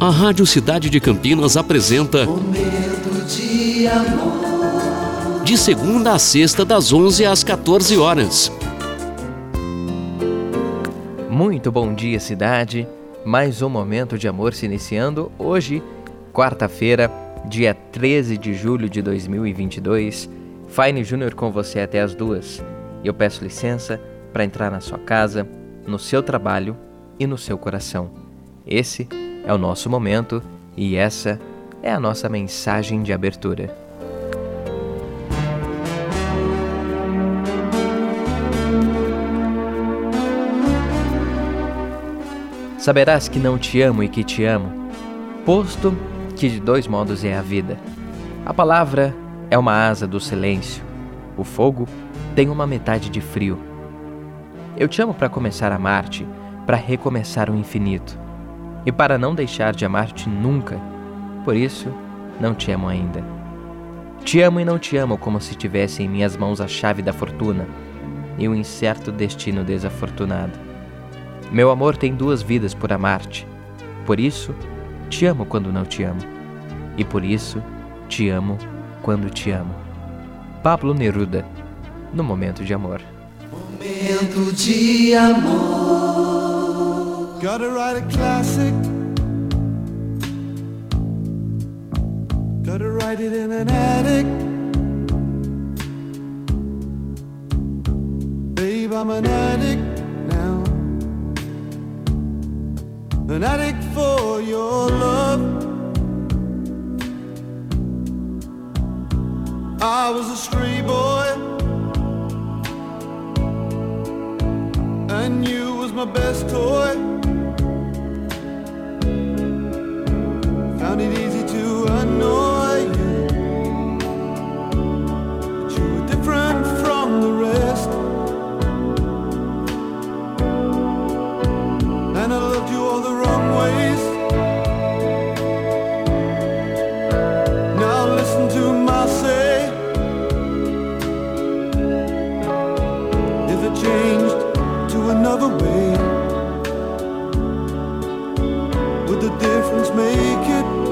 A Rádio Cidade de Campinas apresenta Momento de amor. De segunda a sexta, das 11 às 14 horas. Muito bom dia, cidade. Mais um momento de amor se iniciando hoje, quarta-feira, dia 13 de julho de 2022. Fine Júnior com você até as duas. Eu peço licença para entrar na sua casa, no seu trabalho e no seu coração. Esse é o nosso momento e essa é a nossa mensagem de abertura. Saberás que não te amo e que te amo, posto que de dois modos é a vida. A palavra é uma asa do silêncio, o fogo tem uma metade de frio. Eu te amo para começar a amar-te, para recomeçar o infinito e para não deixar de amar-te nunca. Por isso, não te amo ainda. Te amo e não te amo como se tivesse em minhas mãos a chave da fortuna e o incerto destino desafortunado. Meu amor tem duas vidas por amar-te. Por isso, te amo quando não te amo. E por isso, te amo quando te amo. Pablo Neruda, no momento de amor. Momento de amor. Gotta write a classic. Gotta write it in an attic. Babe, I'm an addict now. An addict for your love. I was a stray boy. And you was my best toy. The difference make it?